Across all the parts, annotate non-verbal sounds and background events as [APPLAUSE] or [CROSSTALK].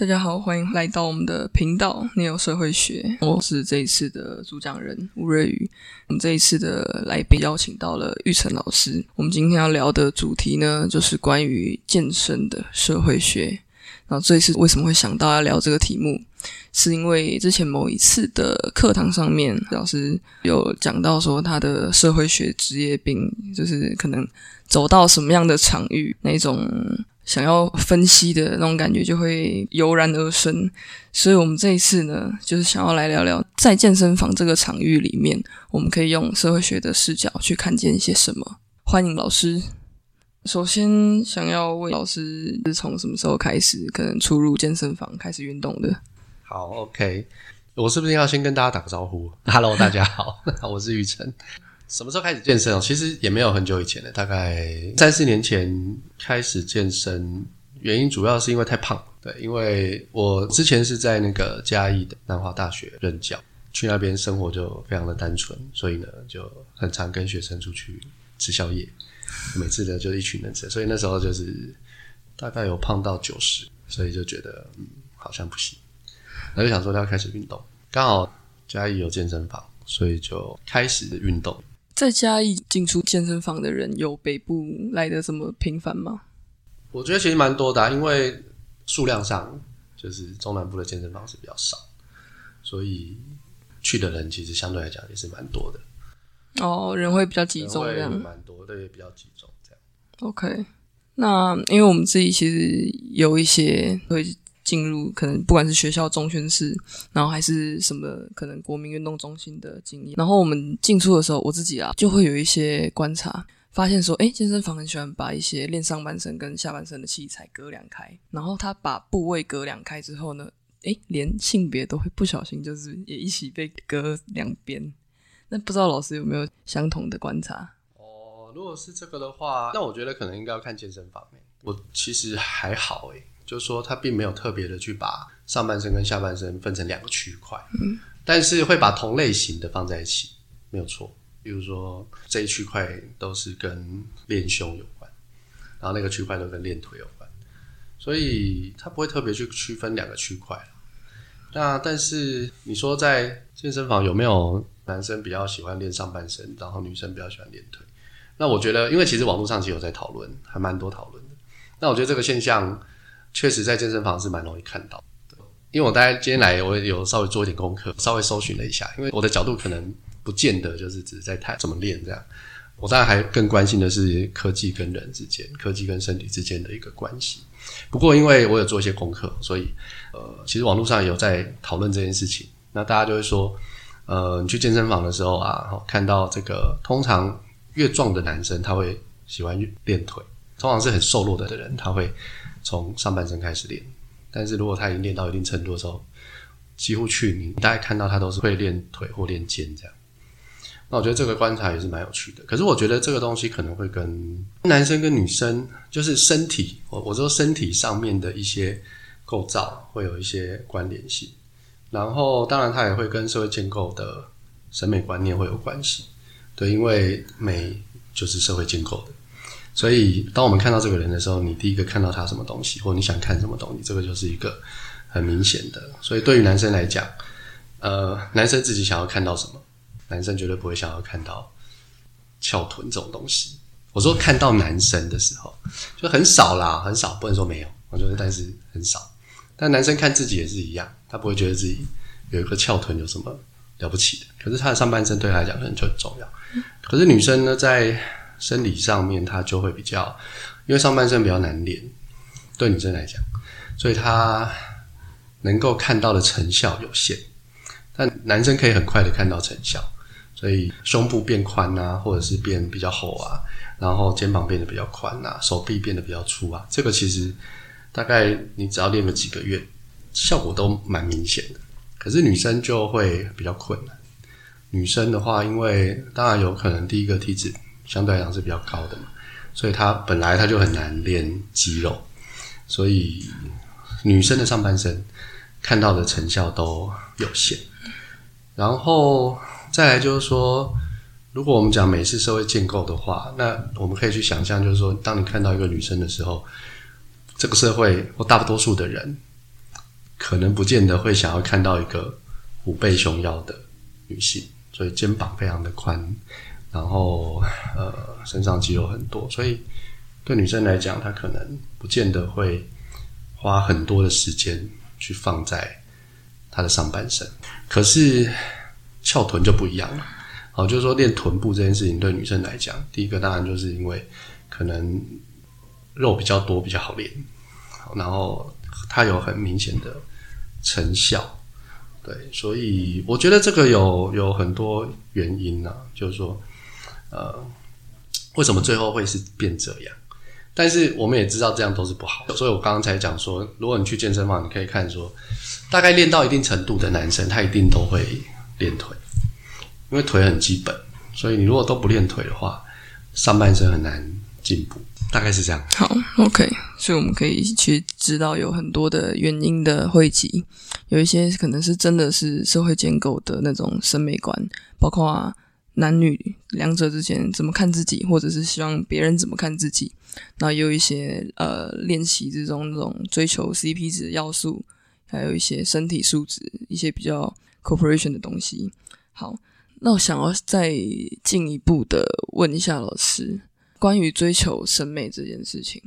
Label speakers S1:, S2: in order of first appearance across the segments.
S1: 大家好，欢迎来到我们的频道《你有社会学》，我是这一次的主讲人吴瑞宇。我们这一次的来宾邀请到了玉成老师。我们今天要聊的主题呢，就是关于健身的社会学。然后这一次为什么会想到要聊这个题目，是因为之前某一次的课堂上面，老师有讲到说他的社会学职业病，就是可能走到什么样的场域，那种想要分析的那种感觉就会油然而生。所以我们这一次呢，就是想要来聊聊，在健身房这个场域里面，我们可以用社会学的视角去看见一些什么。欢迎老师。首先，想要问老师是从什么时候开始可能出入健身房开始运动的？
S2: 好，OK，我是不是要先跟大家打个招呼？Hello，大家好，[LAUGHS] 我是玉成。什么时候开始健身哦？其实也没有很久以前的，大概三四年前开始健身。原因主要是因为太胖。对，因为我之前是在那个嘉义的南华大学任教，去那边生活就非常的单纯，所以呢就很常跟学生出去吃宵夜。每次呢就一群人吃，所以那时候就是大概有胖到九十，所以就觉得嗯好像不行，那就想说要开始运动。刚好嘉义有健身房，所以就开始运动。
S1: 在嘉义进出健身房的人有北部来的这么频繁吗？
S2: 我觉得其实蛮多的，因为数量上就是中南部的健身房是比较少，所以去的人其实相对来讲也是蛮多的。
S1: 哦，人会比较集中，这样
S2: 蛮多，对，比较集中这样。
S1: OK，那因为我们自己其实有一些会进入，可能不管是学校中宣室，然后还是什么，可能国民运动中心的经验。然后我们进出的时候，我自己啊就会有一些观察，发现说，哎，健身房很喜欢把一些练上半身跟下半身的器材隔两开，然后他把部位隔两开之后呢，哎，连性别都会不小心就是也一起被隔两边。那不知道老师有没有相同的观察？
S2: 哦，如果是这个的话，那我觉得可能应该要看健身房诶。我其实还好诶，就是说他并没有特别的去把上半身跟下半身分成两个区块，嗯，但是会把同类型的放在一起，没有错。比如说这一区块都是跟练胸有关，然后那个区块都跟练腿有关，所以他不会特别去区分两个区块那但是你说在健身房有没有？男生比较喜欢练上半身，然后女生比较喜欢练腿。那我觉得，因为其实网络上其实有在讨论，还蛮多讨论的。那我觉得这个现象确实在健身房是蛮容易看到的。因为我大概今天来，我有稍微做一点功课，稍微搜寻了一下。因为我的角度可能不见得就是只是在谈怎么练这样。我当然还更关心的是科技跟人之间、科技跟身体之间的一个关系。不过，因为我有做一些功课，所以呃，其实网络上有在讨论这件事情。那大家就会说。呃，你去健身房的时候啊，看到这个通常越壮的男生他会喜欢练腿，通常是很瘦弱的人他会从上半身开始练，但是如果他已经练到一定程度的时候，几乎去你大概看到他都是会练腿或练肩这样。那我觉得这个观察也是蛮有趣的。可是我觉得这个东西可能会跟男生跟女生就是身体，我我说身体上面的一些构造会有一些关联性。然后，当然，它也会跟社会建构的审美观念会有关系，对，因为美就是社会建构的，所以当我们看到这个人的时候，你第一个看到他什么东西，或你想看什么东西，这个就是一个很明显的。所以，对于男生来讲，呃，男生自己想要看到什么，男生绝对不会想要看到翘臀这种东西。我说看到男生的时候，就很少啦，很少，不能说没有，我觉得但是很少。但男生看自己也是一样。他不会觉得自己有一个翘臀有什么了不起的，可是他的上半身对他来讲可能就很重要。可是女生呢，在生理上面，它就会比较，因为上半身比较难练，对女生来讲，所以她能够看到的成效有限。但男生可以很快的看到成效，所以胸部变宽啊，或者是变比较厚啊，然后肩膀变得比较宽啊，手臂变得比较粗啊，这个其实大概你只要练个几个月。效果都蛮明显的，可是女生就会比较困难。女生的话，因为当然有可能第一个体脂相对来讲是比较高的嘛，所以她本来她就很难练肌肉，所以女生的上半身看到的成效都有限。然后再来就是说，如果我们讲美式社会建构的话，那我们可以去想象，就是说，当你看到一个女生的时候，这个社会或大多数的人。可能不见得会想要看到一个虎背熊腰的女性，所以肩膀非常的宽，然后呃身上肌肉很多，所以对女生来讲，她可能不见得会花很多的时间去放在她的上半身。可是翘臀就不一样了，好，就是说练臀部这件事情对女生来讲，第一个当然就是因为可能肉比较多，比较好练，然后它有很明显的。成效，对，所以我觉得这个有有很多原因呢，就是说，呃，为什么最后会是变这样？但是我们也知道这样都是不好，所以我刚刚才讲说，如果你去健身房，你可以看说，大概练到一定程度的男生，他一定都会练腿，因为腿很基本，所以你如果都不练腿的话，上半身很难进步。大概是这样。
S1: 好，OK，所以我们可以去知道有很多的原因的汇集，有一些可能是真的是社会建构的那种审美观，包括男女两者之间怎么看自己，或者是希望别人怎么看自己。那有一些呃练习之中那种追求 CP 值的要素，还有一些身体素质，一些比较 corporation 的东西。好，那我想要再进一步的问一下老师。关于追求审美这件事情，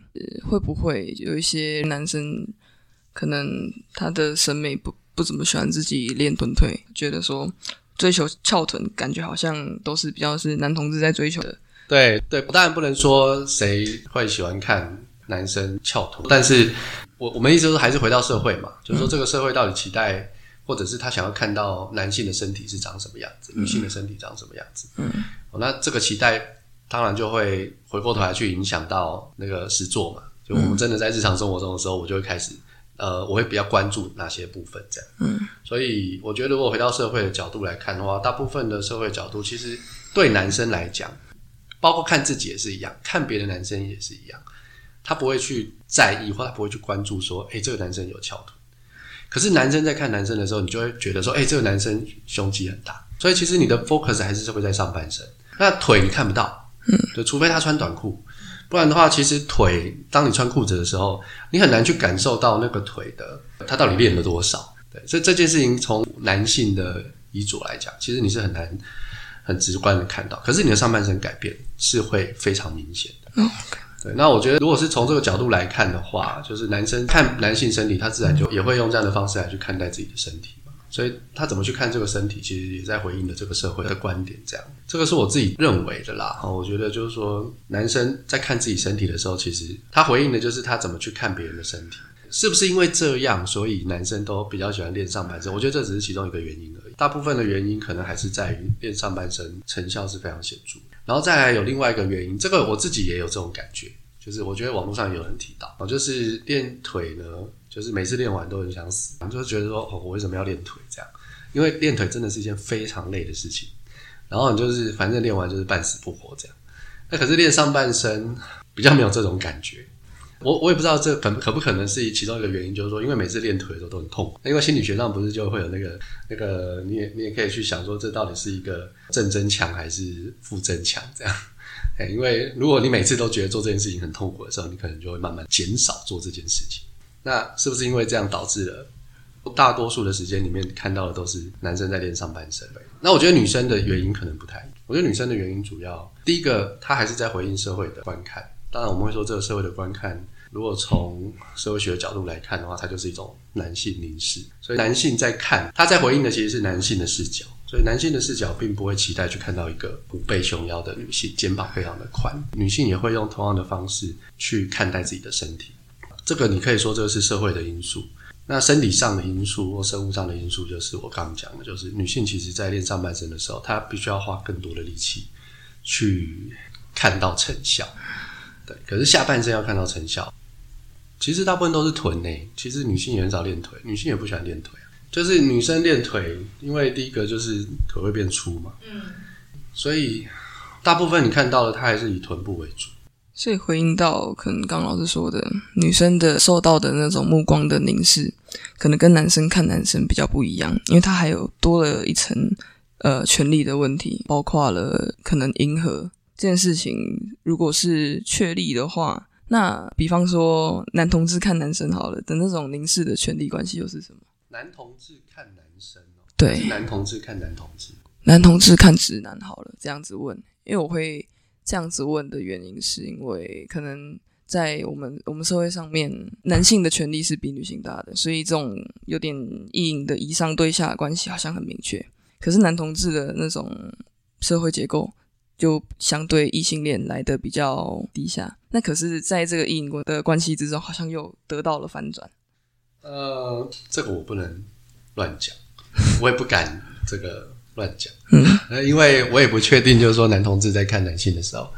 S1: 会不会有一些男生可能他的审美不不怎么喜欢自己练臀腿，觉得说追求翘臀，感觉好像都是比较是男同志在追求的。
S2: 对对，当然不能说谁会喜欢看男生翘臀，但是我我们意思说还是回到社会嘛，就是说这个社会到底期待，或者是他想要看到男性的身体是长什么样子，女性的身体长什么样子。嗯，那这个期待。当然就会回过头来去影响到那个实作嘛。就我们真的在日常生活中的时候，我就会开始，呃，我会比较关注哪些部分这样。嗯，所以我觉得如果回到社会的角度来看的话，大部分的社会角度其实对男生来讲，包括看自己也是一样，看别的男生也是一样，他不会去在意或他不会去关注说，哎，这个男生有翘臀。可是男生在看男生的时候，你就会觉得说，哎，这个男生胸肌很大。所以其实你的 focus 还是会在上半身，那腿你看不到。嗯，对，除非他穿短裤，不然的话，其实腿，当你穿裤子的时候，你很难去感受到那个腿的它到底练了多少。对，所以这件事情从男性的遗嘱来讲，其实你是很难很直观的看到。可是你的上半身改变是会非常明显的。嗯，对。那我觉得，如果是从这个角度来看的话，就是男生看男性身体，他自然就也会用这样的方式来去看待自己的身体。所以他怎么去看这个身体，其实也在回应了这个社会的观点。这样，这个是我自己认为的啦。我觉得就是说，男生在看自己身体的时候，其实他回应的就是他怎么去看别人的身体。是不是因为这样，所以男生都比较喜欢练上半身？我觉得这只是其中一个原因而已。大部分的原因可能还是在于练上半身成效是非常显著。然后再来有另外一个原因，这个我自己也有这种感觉，就是我觉得网络上有人提到，就是练腿呢。就是每次练完都很想死，就是觉得说，哦，我为什么要练腿这样？因为练腿真的是一件非常累的事情。然后你就是反正练完就是半死不活这样。那可是练上半身比较没有这种感觉。我我也不知道这可可不可能是其中一个原因，就是说，因为每次练腿的时候都很痛。那因为心理学上不是就会有那个那个，你也你也可以去想说，这到底是一个正增强还是负增强这样？[LAUGHS] 因为如果你每次都觉得做这件事情很痛苦的时候，你可能就会慢慢减少做这件事情。那是不是因为这样导致了大多数的时间里面看到的都是男生在练上半身？那我觉得女生的原因可能不太。我觉得女生的原因主要第一个，她还是在回应社会的观看。当然，我们会说这个社会的观看，如果从社会学的角度来看的话，它就是一种男性凝视。所以男性在看，他在回应的其实是男性的视角。所以男性的视角并不会期待去看到一个虎背熊腰的女性，肩膀非常的宽。女性也会用同样的方式去看待自己的身体。这个你可以说这个是社会的因素，那生理上的因素或生物上的因素，就是我刚刚讲的，就是女性其实在练上半身的时候，她必须要花更多的力气去看到成效，对。可是下半身要看到成效，其实大部分都是臀内，其实女性也很少练腿，女性也不喜欢练腿啊。就是女生练腿，因为第一个就是腿会变粗嘛，嗯，所以大部分你看到的，她还是以臀部为主。
S1: 所以回应到可能刚老师说的，女生的受到的那种目光的凝视，可能跟男生看男生比较不一样，因为他还有多了一层呃权力的问题，包括了可能迎合这件事情，如果是确立的话，那比方说男同志看男生好了的那种凝视的权利关系又是什么？
S2: 男同志看男生哦，
S1: 对
S2: 是男同志看男同志，
S1: 男同志看直男好了，这样子问，因为我会这样子问的原因，是因为可能在我们我们社会上面，男性的权利是比女性大的，所以这种有点意淫的以上对下的关系好像很明确。可是男同志的那种社会结构，就相对异性恋来的比较低下。那可是在这个意淫的关系之中，好像又得到了反转。
S2: 呃，这个我不能乱讲，我也不敢这个乱讲，呃，因为我也不确定，就是说男同志在看男性的时候，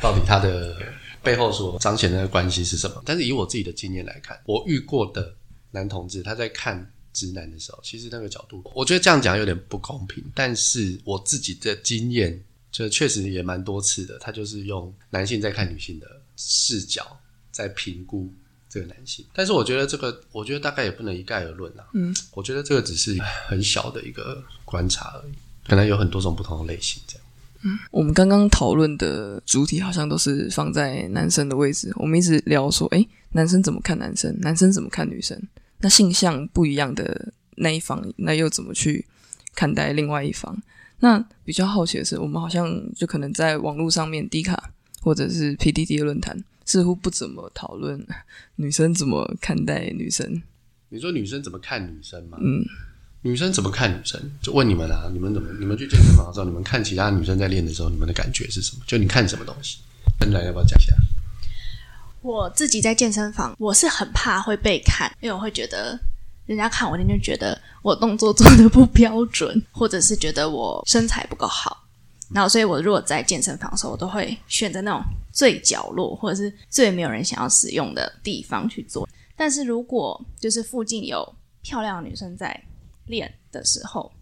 S2: 到底他的背后所彰显的关系是什么。但是以我自己的经验来看，我遇过的男同志他在看直男的时候，其实那个角度，我觉得这样讲有点不公平。但是我自己的经验，就确实也蛮多次的，他就是用男性在看女性的视角在评估这个男性。但是我觉得这个，我觉得大概也不能一概而论啊。
S1: 嗯，
S2: 我觉得这个只是很小的一个观察而已，可能有很多种不同的类型这样。
S1: 嗯我们刚刚讨论的主体好像都是放在男生的位置，我们一直聊说，哎，男生怎么看男生，男生怎么看女生？那性向不一样的那一方，那又怎么去看待另外一方？那比较好奇的是，我们好像就可能在网络上面，，D 卡或者是 PDD 的论坛，似乎不怎么讨论女生怎么看待女生。
S2: 你说女生怎么看女生吗？
S1: 嗯，
S2: 女生怎么看女生？就问你们啊，你们怎么？你们去健身房的时候，你们看其他女生在练的时候，你们的感觉是什么？就你看什么东西？跟来要不要讲一下？
S3: 我自己在健身房，我是很怕会被看，因为我会觉得人家看我，人家觉得我动作做的不标准，或者是觉得我身材不够好。然后，所以我如果在健身房的时候，我都会选择那种最角落或者是最没有人想要使用的地方去做。但是如果就是附近有漂亮的女生在练的时候，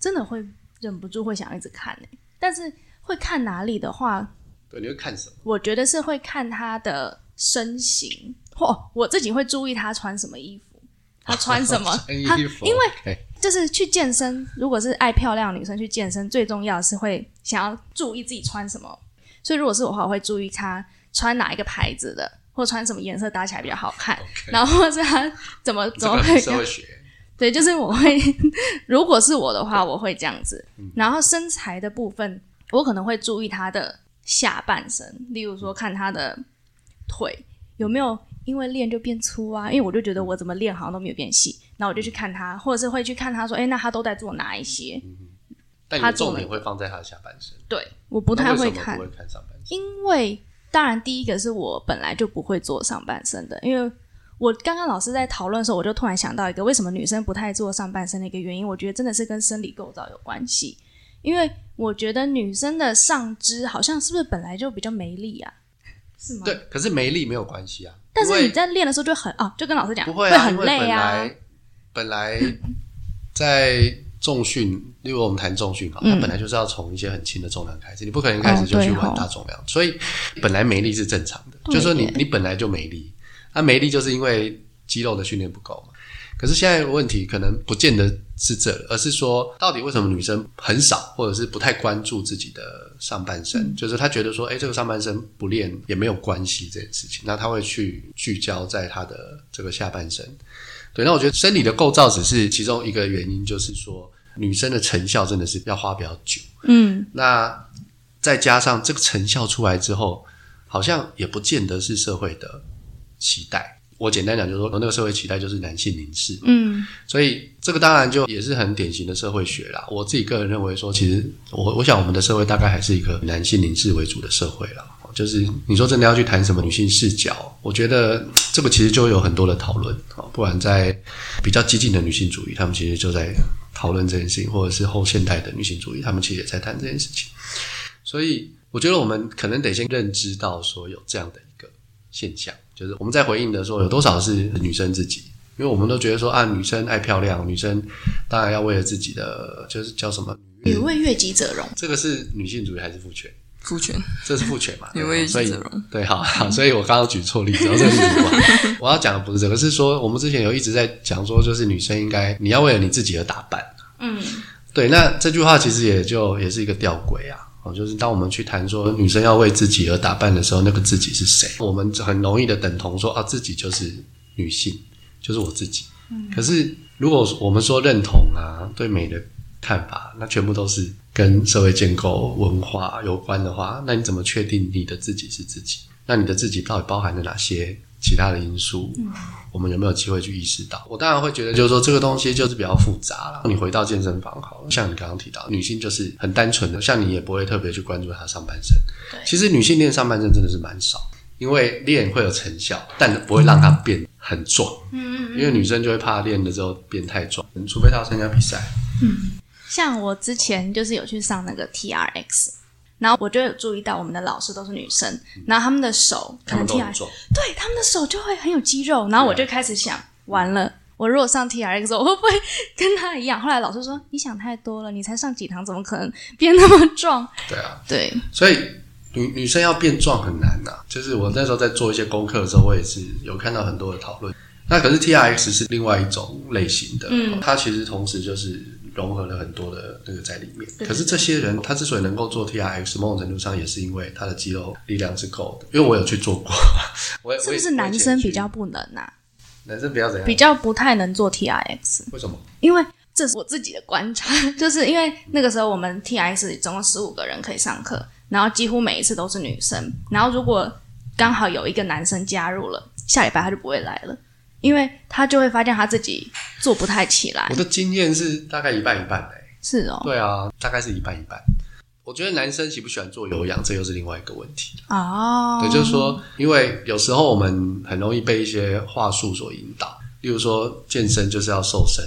S3: 真的会忍不住会想一直看、欸、但是会看哪里的话，
S2: 对，你会看什么？
S3: 我觉得是会看她的身形，或我自己会注意她穿什么衣服，她穿什么，
S2: 穿
S3: 她，因为就是去健身，如果是爱漂亮的女生去健身，最重要的是会想要注意自己穿什么。所以如果是我的话，我会注意她穿哪一个牌子的，或穿什么颜色搭起来比较好看。然后或者是她怎么怎么会？对，就是我会，如果是我的话，我会这样子。然后身材的部分，我可能会注意她的下半身，例如说看她的腿有没有因为练就变粗啊，因为我就觉得我怎么练好像都没有变细，那我就去看他，或者是会去看他说，哎，那他都在做哪一些？
S2: 但你的
S3: 他
S2: 重点会放在他的下半身，
S3: 对，我不太会看
S2: 什么不，会看上半身。
S3: 因为当然第一个是我本来就不会做上半身的，因为我刚刚老师在讨论的时候，我就突然想到一个为什么女生不太做上半身的一个原因，我觉得真的是跟生理构造有关系。因为我觉得女生的上肢好像是不是本来就比较没力啊？是吗？。
S2: 对，可是没力没有关系啊。
S3: 但是你在练的时候就很啊，就跟老师讲
S2: 不会啊，
S3: 很累啊本
S2: 来。本来在重训，例如我们谈重训嘛，它本来就是要从一些很轻的重量开始，你不可能一开始就去玩大重量，所以本来没力是正常的，就是说你你本来就没力，那、没力就是因为肌肉的训练不够嘛。可是现在的问题可能不见得是这，而是说到底为什么女生很少或者是不太关注自己的上半身？
S3: 嗯
S2: 就是她觉得说，哎，这个上半身不练也没有关系这件事情，那她会去聚焦在她的这个下半身。对，那我觉得生理的构造只是其中一个原因，就是说女生的成效真的是要花比较久。
S3: 嗯，
S2: 那再加上这个成效出来之后，好像也不见得是社会的期待。我简单讲，就是说那个社会期待就是男性凝视，
S3: 嗯，
S2: 所以这个当然就也是很典型的社会学啦。我自己个人认为说，其实我我想我们的社会大概还是一个男性凝视为主的社会啦。就是你说真的要去谈什么女性视角，我觉得这个其实就有很多的讨论啊。不管在比较激进的女性主义，他们其实就在讨论这件事情，或者是后现代的女性主义，他们其实也在谈这件事情。所以我觉得我们可能得先认知到说有这样的现象，就是我们在回应的时候有多少是女生自己，因为我们都觉得说啊，女生爱漂亮，女生当然要为了自己的就是叫什么
S3: 女为悦己者容。
S2: 这个是女性主义还是父权？
S1: 父权，
S2: 这是父权嘛？[LAUGHS]
S1: 女为
S2: 悦
S1: 己者容
S2: 对，好，好，所以我刚刚举错例子，然后这个例子。我要讲的不是这个，是说我们之前有一直在讲说，就是女生应该你要为了你自己而打扮。
S3: 嗯，
S2: 对，那这句话其实也就也是一个吊诡啊。哦，就是当我们去谈说女生要为自己而打扮的时候，那个自己是谁？我们很容易的等同说啊，自己就是女性，就是我自己。可是如果我们说认同啊，对美的看法，那全部都是跟社会建构、文化有关的话，那你怎么确定你的自己是自己？那你的自己到底包含了哪些其他的因素？我们有没有机会去意识到？我当然会觉得，就是说这个东西就是比较复杂了。你回到健身房，好了，像你刚刚提到，女性就是很单纯的，像你也不会特别去关注她上半身。
S3: 对
S2: 其实女性练上半身真的是蛮少，因为练会有成效，但不会让她变很壮。
S3: 嗯嗯
S2: 因为女生就会怕练了之后变太壮，除非她要参加比赛。
S3: 嗯像我之前就是有去上那个 TRX，然后我就有注意到我们的老师都是女生，然后他们的手可能
S2: 他们都很
S3: TRX
S2: 壮，
S3: 对他们的手就会很有肌肉，然后我就开始想，完了。我如果上 TRX，我会不会跟他一样？后来老师说：“你想太多了，你才上几堂，怎么可能变那么壮
S2: 对啊，？”
S3: 对，
S2: 所以女女生要变壮很难呐、就是我那时候在做一些功课的时候，我也是有看到很多的讨论。那可是 T R X 是另外一种类型的，
S3: 嗯
S2: 它其实同时就是融合了很多的那个在里面。可是这些人他之所以能够做 T R X，某种程度上也是因为他的肌肉力量是够的。因为我有去做过，[LAUGHS] 我也
S3: 是不是男生比较不能啊？
S2: 男生比较怎样？
S3: 比较不太能做 TRX，
S2: 为什么？
S3: 因为这是我自己的观察，就是因为那个时候我们 TRX 总共十五个人可以上课，然后几乎每一次都是女生，然后如果刚好有一个男生加入了，下礼拜他就不会来了，因为他就会发现他自己做不太起来
S2: 我。的经验是大概一半一半的、
S3: 是哦，
S2: 对啊，大概是一半一半。我觉得男生喜不喜欢做有氧，这又是另外一个问题。
S3: 哦，
S2: 对，就是说，因为有时候我们很容易被一些话术所引导，例如说健身就是要瘦身，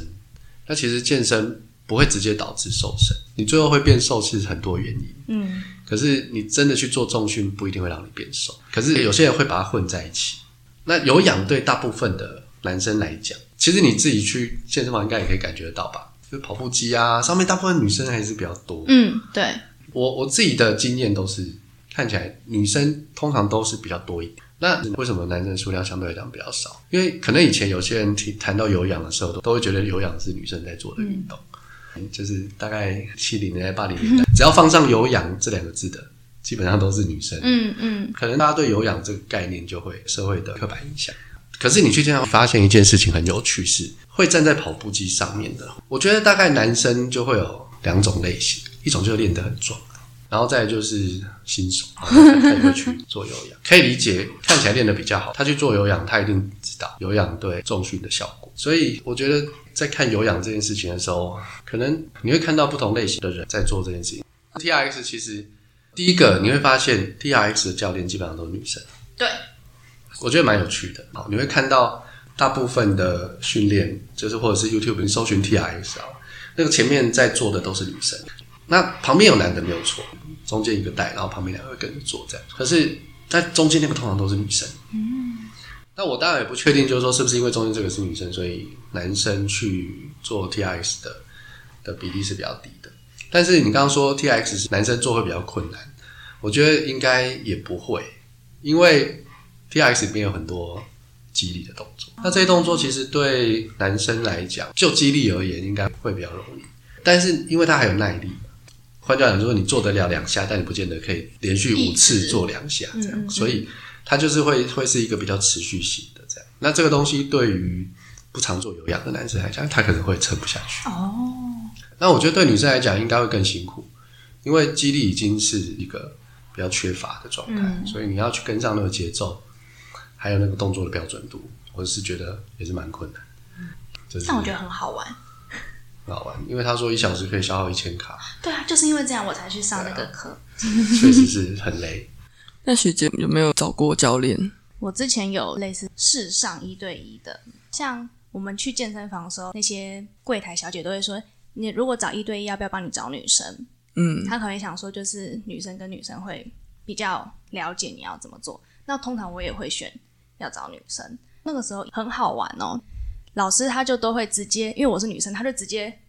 S2: 那其实健身不会直接导致瘦身，你最后会变瘦是很多原因。
S3: 嗯，
S2: 可是你真的去做重训，不一定会让你变瘦。可是有些人会把它混在一起。那有氧对大部分的男生来讲，其实你自己去健身房应该也可以感觉得到吧？就是跑步机啊，上面大部分女生还是比较多。
S3: 嗯，对，
S2: 我我自己的经验都是看起来女生通常都是比较多一点。那为什么男生数量相对来讲比较少？因为可能以前有些人提谈到有氧的时候，都都会觉得有氧是女生在做的运动，就是大概七零年代、八零年代，[LAUGHS] 只要放上有氧这两个字的，基本上都是女生。
S3: 嗯嗯，
S2: 可能大家对有氧这个概念就会社会的刻板印象。可是你去健身房发现一件事情很有趣，是会站在跑步机上面的。我觉得大概男生就会有两种类型，一种就是练得很壮，然后再就是新手，他也会去做有氧。可以理解，看起来练得比较好，他去做有氧，他一定知道有氧对重训的效果。所以我觉得在看有氧这件事情的时候，可能你会看到不同类型的人在做这件事情。T R X 其实第一个你会发现 T R X 的教练基本上都是女生。
S3: 对，
S2: 我觉得蛮有趣的。好，你会看到大部分的训练，就是或者是 YouTube 你搜寻 TRX 啊，那个前面在做的都是女生，那旁边有男的没有错，中间一个带，然后旁边两个跟着做这样。可是，在中间那个通常都是女生。嗯，那我当然也不确定，就是说是不是因为中间这个是女生，所以男生去做 TRX 的的比例是比较低的。但是你刚刚说 TRX 是男生做会比较困难，我觉得应该也不会，因为 T X 里面有很多激励的动作，那这些动作其实对男生来讲，就肌力而言，应该会比较容易。但是因为它还有耐力，换句话讲说，你做得了两下，但你不见得可以连续五次做两下这样，
S3: 嗯嗯嗯
S2: 所以它就是会会是一个比较持续性的这样。那这个东西对于不常做有氧的男生来讲，他可能会撑不下去。
S3: 哦，
S2: 那我觉得对女生来讲应该会更辛苦，因为肌力已经是一个比较缺乏的状态，
S3: 嗯
S2: 所以你要去跟上那个节奏，还有那个动作的标准度，我是觉得也是蛮困难。就是
S3: 但我觉得很好玩。
S2: 很好玩，因为他说一小时可以消耗一千卡，
S3: 对啊，就是因为这样我才去上那个课。
S2: 确实是很累。[LAUGHS]
S1: 那学姐有没有找过教练？
S3: 我之前有类似试上一对一的，像我们去健身房的时候，那些柜台小姐都会说，你如果找一对一，要不要帮你找女生？
S1: 嗯，
S3: 她可能想说，就是女生跟女生会比较了解你要怎么做。那通常我也会选要找女生。那个时候很好玩哦，老师他就都会直接，因为我是女生，他就直接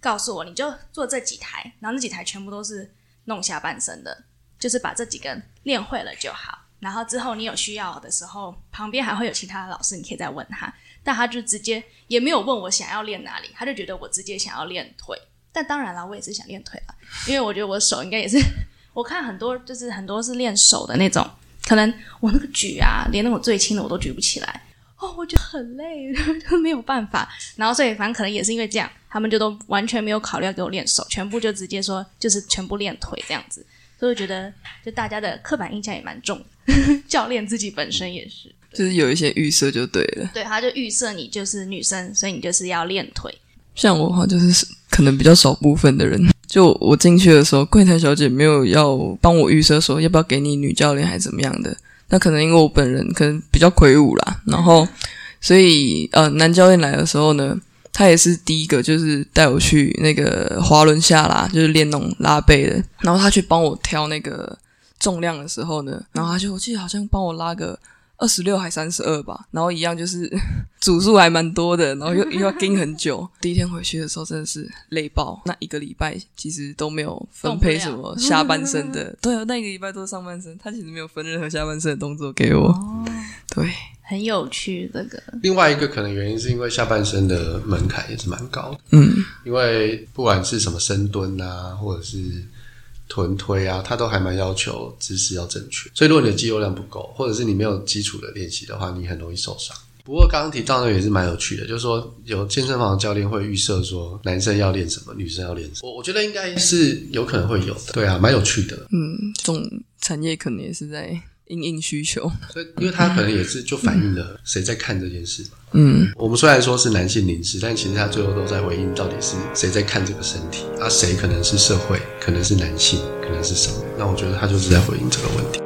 S3: 告诉我，你就做这几台，然后那几台全部都是弄下半身的，就是把这几个练会了就好。然后之后你有需要的时候，旁边还会有其他的老师，你可以再问他。但他就直接也没有问我想要练哪里，他就觉得我直接想要练腿。但当然了，我也是想练腿了，因为我觉得我手应该也是，[LAUGHS] 我看很多就是很多是练手的那种，可能我那个举啊，连那种最轻的我都举不起来。哦，哦，我觉得很累，[LAUGHS] 就没有办法。然后所以反正可能也是因为这样，他们就都完全没有考虑要给我练手，全部就直接说就是全部练腿这样子。所以我觉得就大家的刻板印象也蛮重，[LAUGHS] 教练自己本身也是，
S1: 就是有一些预设就对了。
S3: 对，他就预设你就是女生，所以你就是要练腿。
S1: 像我哈，就是可能比较少部分的人，就我进去的时候，柜台小姐没有要帮我预设说要不要给你女教练还是怎么样的。那可能因为我本人可能比较魁梧啦，然后所以呃，男教练来的时候呢，他也是第一个就是带我去那个滑轮下拉，就是练那种拉背的。然后他去帮我挑那个重量的时候呢，然后他就我记得好像帮我拉个。二十六还三十二吧，然后一样就是 [LAUGHS] 组数还蛮多的，然后又又要盯很久。第一天回去的时候真的是累爆，那一个礼拜其实都没有分配什么下半身的，[LAUGHS] 对啊，那一个礼拜都是上半身，他其实没有分任何下半身的动作给我。对，
S3: 很有趣这个。
S2: 另外一个可能原因是因为下半身的门槛也是蛮高的，
S1: 嗯，
S2: 因为不管是什么深蹲啊，或者是。臀推啊，它都还蛮要求姿势要正确，所以如果你的肌肉量不够，或者是你没有基础的练习的话，你很容易受伤。不过刚刚提到的也是蛮有趣的，就是说有健身房的教练会预设说男生要练什么，女生要练什么。我我觉得应该是有可能会有的，对啊，蛮有趣的。
S1: 嗯，这种产业可能也是在。应应需求，
S2: 所以因为他可能也是就反映了谁在看这件事嘛。
S1: 嗯，
S2: 我们虽然说是男性凝视，但其实他最后都在回应到底是谁在看这个身体，啊，谁可能是社会，可能是男性，可能是什么？那我觉得他就是在回应这个问题。